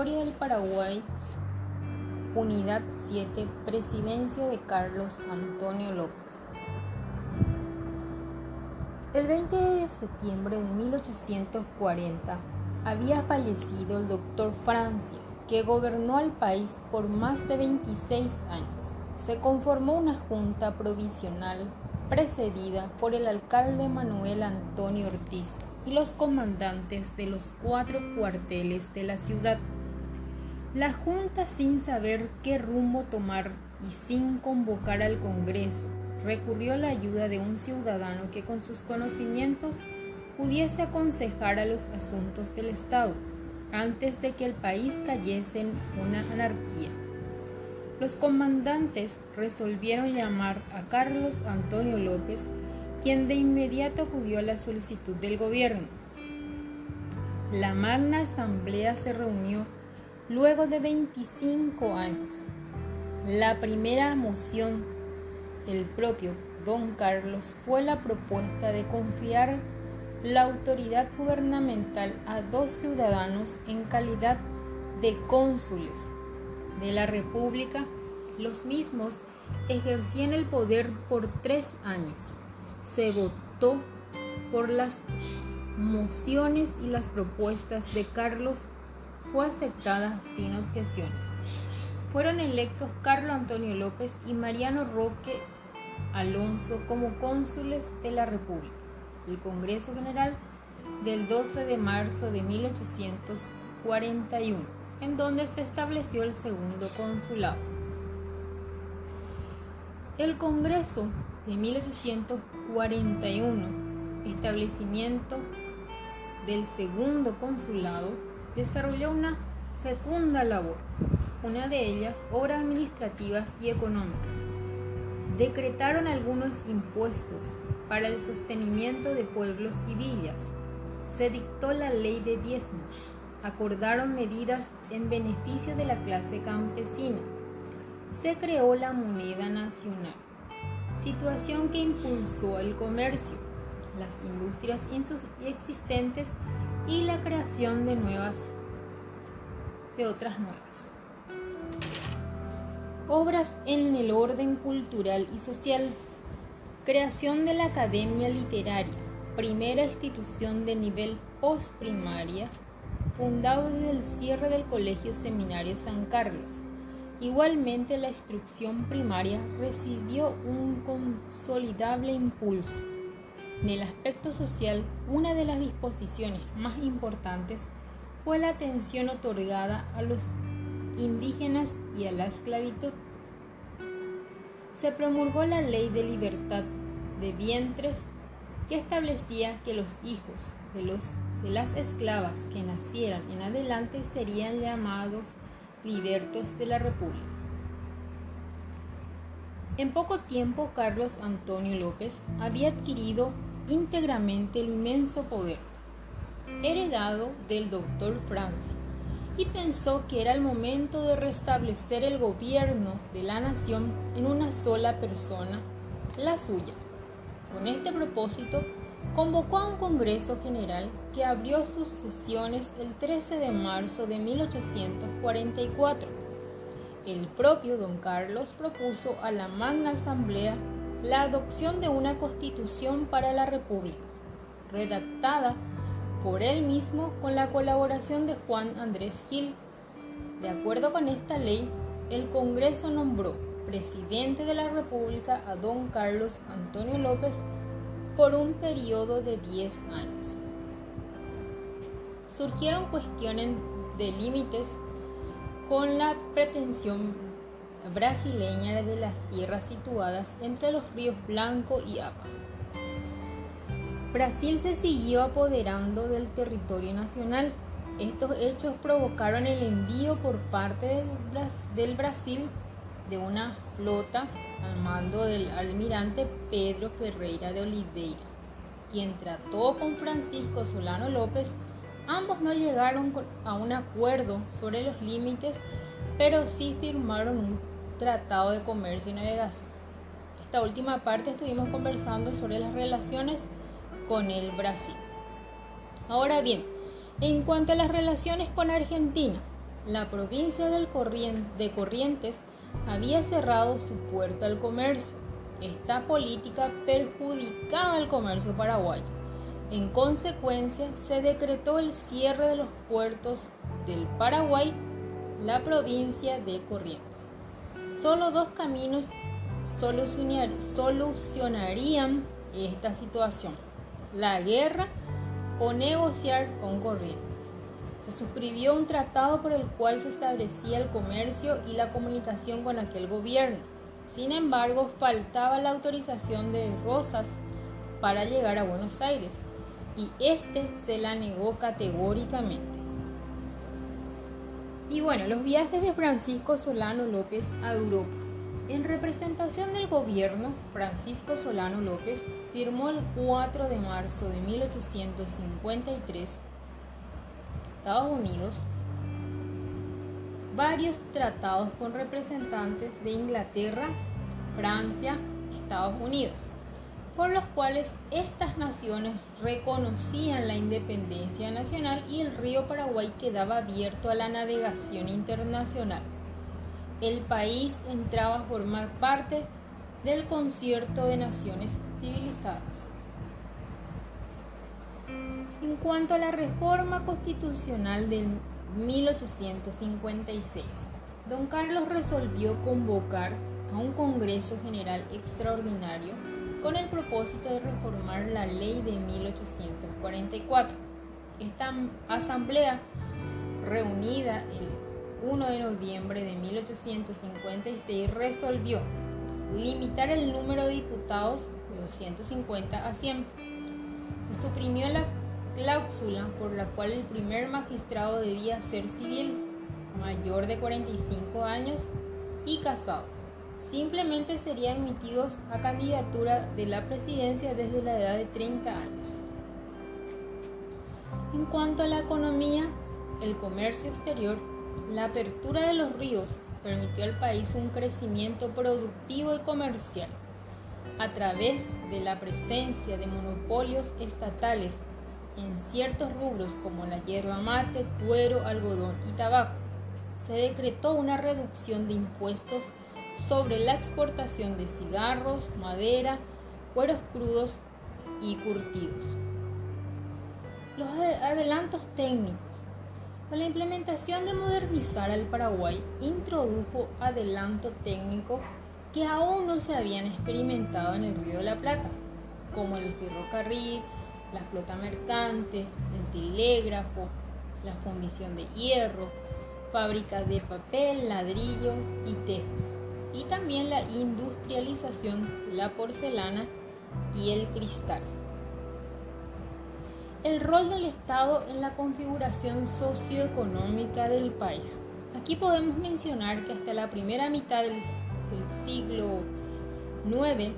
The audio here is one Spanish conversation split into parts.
Historia del Paraguay, Unidad 7, Presidencia de Carlos Antonio López. El 20 de septiembre de 1840 había fallecido el doctor Francia, que gobernó al país por más de 26 años. Se conformó una junta provisional precedida por el alcalde Manuel Antonio Ortiz y los comandantes de los cuatro cuarteles de la ciudad. La Junta, sin saber qué rumbo tomar y sin convocar al Congreso, recurrió a la ayuda de un ciudadano que con sus conocimientos pudiese aconsejar a los asuntos del Estado antes de que el país cayese en una anarquía. Los comandantes resolvieron llamar a Carlos Antonio López quien de inmediato acudió a la solicitud del gobierno. La Magna Asamblea se reunió luego de 25 años. La primera moción del propio don Carlos fue la propuesta de confiar la autoridad gubernamental a dos ciudadanos en calidad de cónsules de la República. Los mismos ejercían el poder por tres años se votó por las mociones y las propuestas de Carlos fue aceptada sin objeciones. Fueron electos Carlos Antonio López y Mariano Roque Alonso como cónsules de la República. El Congreso General del 12 de marzo de 1841, en donde se estableció el segundo consulado. El Congreso de 1841, establecimiento del segundo consulado, desarrolló una fecunda labor, una de ellas obras administrativas y económicas. Decretaron algunos impuestos para el sostenimiento de pueblos y villas. Se dictó la ley de diezmos. Acordaron medidas en beneficio de la clase campesina. Se creó la moneda nacional situación que impulsó el comercio, las industrias existentes y la creación de nuevas de otras nuevas. Obras en el orden cultural y social. Creación de la Academia Literaria, primera institución de nivel postprimaria, fundado desde el cierre del Colegio Seminario San Carlos Igualmente la instrucción primaria recibió un consolidable impulso. En el aspecto social, una de las disposiciones más importantes fue la atención otorgada a los indígenas y a la esclavitud. Se promulgó la ley de libertad de vientres que establecía que los hijos de, de las esclavas que nacieran en adelante serían llamados libertos de la República. En poco tiempo Carlos Antonio López había adquirido íntegramente el inmenso poder, heredado del doctor Francia, y pensó que era el momento de restablecer el gobierno de la nación en una sola persona, la suya. Con este propósito, convocó a un Congreso General que abrió sus sesiones el 13 de marzo de 1844. El propio don Carlos propuso a la Magna Asamblea la adopción de una constitución para la República, redactada por él mismo con la colaboración de Juan Andrés Gil. De acuerdo con esta ley, el Congreso nombró presidente de la República a don Carlos Antonio López por un periodo de 10 años. Surgieron cuestiones de límites con la pretensión brasileña de las tierras situadas entre los ríos Blanco y Apa. Brasil se siguió apoderando del territorio nacional. Estos hechos provocaron el envío por parte del Brasil de una flota al mando del almirante Pedro Ferreira de Oliveira, quien trató con Francisco Solano López. Ambos no llegaron a un acuerdo sobre los límites, pero sí firmaron un tratado de comercio y navegación. Esta última parte estuvimos conversando sobre las relaciones con el Brasil. Ahora bien, en cuanto a las relaciones con Argentina, la provincia de Corrientes había cerrado su puerta al comercio. Esta política perjudicaba al comercio paraguayo. En consecuencia, se decretó el cierre de los puertos del Paraguay, la provincia de Corrientes. Solo dos caminos solucionarían esta situación, la guerra o negociar con Corrientes. Se suscribió un tratado por el cual se establecía el comercio y la comunicación con aquel gobierno. Sin embargo, faltaba la autorización de Rosas para llegar a Buenos Aires y este se la negó categóricamente. Y bueno, los viajes de Francisco Solano López a Europa. En representación del gobierno, Francisco Solano López firmó el 4 de marzo de 1853 Estados Unidos varios tratados con representantes de Inglaterra, Francia, Estados Unidos, por los cuales estas naciones reconocían la independencia nacional y el río Paraguay quedaba abierto a la navegación internacional. El país entraba a formar parte del concierto de naciones civilizadas. En cuanto a la reforma constitucional de 1856, don Carlos resolvió convocar a un Congreso General Extraordinario con el propósito de reformar la ley de 1844. Esta asamblea, reunida el 1 de noviembre de 1856, resolvió limitar el número de diputados de 250 a 100. Se suprimió la cláusula por la cual el primer magistrado debía ser civil, mayor de 45 años y casado. Simplemente serían admitidos a candidatura de la presidencia desde la edad de 30 años. En cuanto a la economía, el comercio exterior, la apertura de los ríos permitió al país un crecimiento productivo y comercial a través de la presencia de monopolios estatales en ciertos rubros como la hierba mate, cuero, algodón y tabaco. Se decretó una reducción de impuestos sobre la exportación de cigarros, madera, cueros crudos y curtidos. Los adelantos técnicos. Con la implementación de modernizar al Paraguay, introdujo adelanto técnico que aún no se habían experimentado en el Río de la Plata, como el ferrocarril, la flota mercante, el telégrafo, la fundición de hierro, fábricas de papel, ladrillo y tejos, y también la industrialización, la porcelana y el cristal. El rol del Estado en la configuración socioeconómica del país. Aquí podemos mencionar que hasta la primera mitad del, del siglo IX,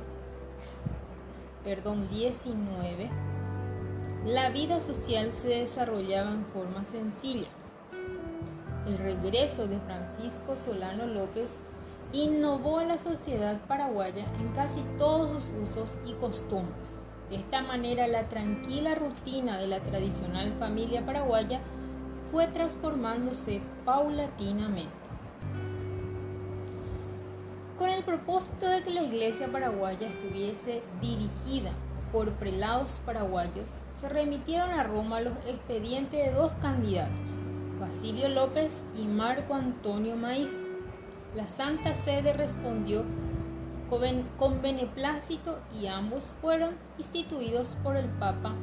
perdón, XIX, la vida social se desarrollaba en forma sencilla. El regreso de Francisco Solano López innovó la sociedad paraguaya en casi todos sus usos y costumbres. De esta manera, la tranquila rutina de la tradicional familia paraguaya fue transformándose paulatinamente. Con el propósito de que la iglesia paraguaya estuviese dirigida por prelados paraguayos, se remitieron a Roma los expedientes de dos candidatos, Basilio López y Marco Antonio Maíz. La Santa Sede respondió con beneplácito y ambos fueron instituidos por el Papa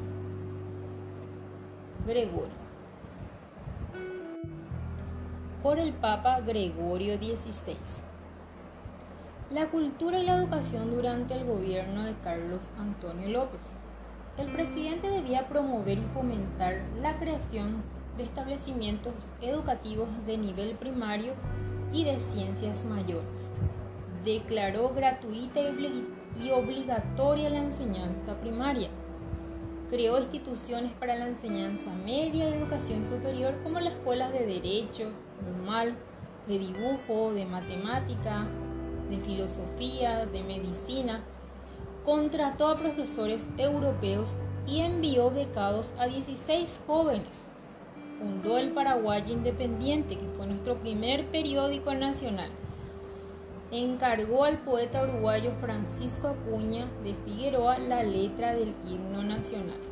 Gregorio. Por el Papa Gregorio XVI. La cultura y la educación durante el gobierno de Carlos Antonio López el presidente debía promover y fomentar la creación de establecimientos educativos de nivel primario y de ciencias mayores. Declaró gratuita y obligatoria la enseñanza primaria. Creó instituciones para la enseñanza media y educación superior como las escuelas de derecho, normal, de dibujo, de matemática, de filosofía, de medicina, contrató a profesores europeos y envió becados a 16 jóvenes. Fundó el Paraguayo Independiente, que fue nuestro primer periódico nacional. Encargó al poeta uruguayo Francisco Acuña de Figueroa la letra del himno nacional.